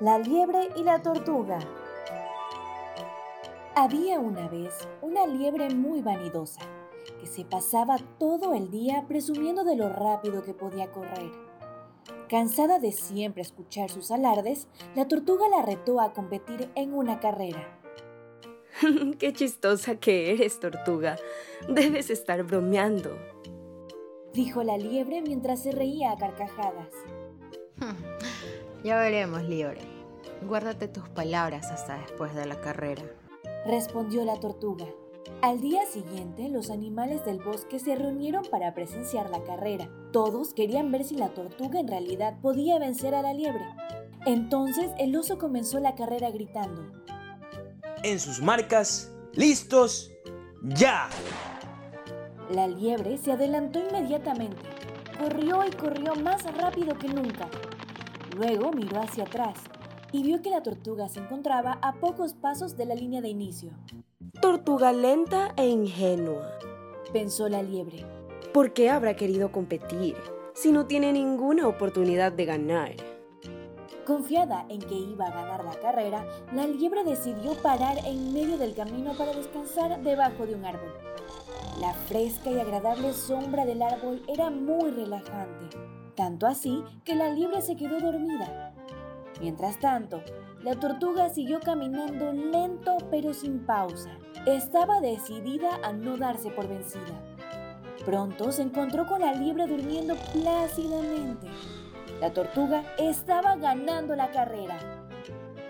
La liebre y la tortuga. Había una vez una liebre muy vanidosa que se pasaba todo el día presumiendo de lo rápido que podía correr. Cansada de siempre escuchar sus alardes, la tortuga la retó a competir en una carrera. Qué chistosa que eres, tortuga. Debes estar bromeando, dijo la liebre mientras se reía a carcajadas. Ya veremos, liebre. Guárdate tus palabras hasta después de la carrera. Respondió la tortuga. Al día siguiente, los animales del bosque se reunieron para presenciar la carrera. Todos querían ver si la tortuga en realidad podía vencer a la liebre. Entonces el oso comenzó la carrera gritando. En sus marcas, listos, ya. La liebre se adelantó inmediatamente. Corrió y corrió más rápido que nunca. Luego miró hacia atrás y vio que la tortuga se encontraba a pocos pasos de la línea de inicio. Tortuga lenta e ingenua, pensó la liebre. ¿Por qué habrá querido competir si no tiene ninguna oportunidad de ganar? Confiada en que iba a ganar la carrera, la liebre decidió parar en medio del camino para descansar debajo de un árbol. La fresca y agradable sombra del árbol era muy relajante, tanto así que la liebre se quedó dormida. Mientras tanto, la tortuga siguió caminando lento pero sin pausa. Estaba decidida a no darse por vencida. Pronto se encontró con la liebre durmiendo plácidamente. La tortuga estaba ganando la carrera.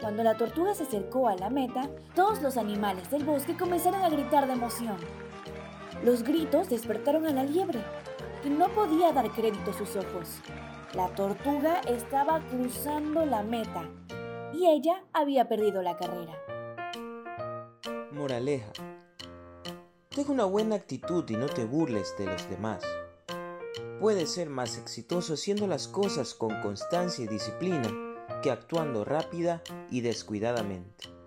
Cuando la tortuga se acercó a la meta, todos los animales del bosque comenzaron a gritar de emoción. Los gritos despertaron a la liebre, no podía dar crédito a sus ojos. La tortuga estaba cruzando la meta y ella había perdido la carrera. Moraleja. Ten una buena actitud y no te burles de los demás. Puedes ser más exitoso haciendo las cosas con constancia y disciplina que actuando rápida y descuidadamente.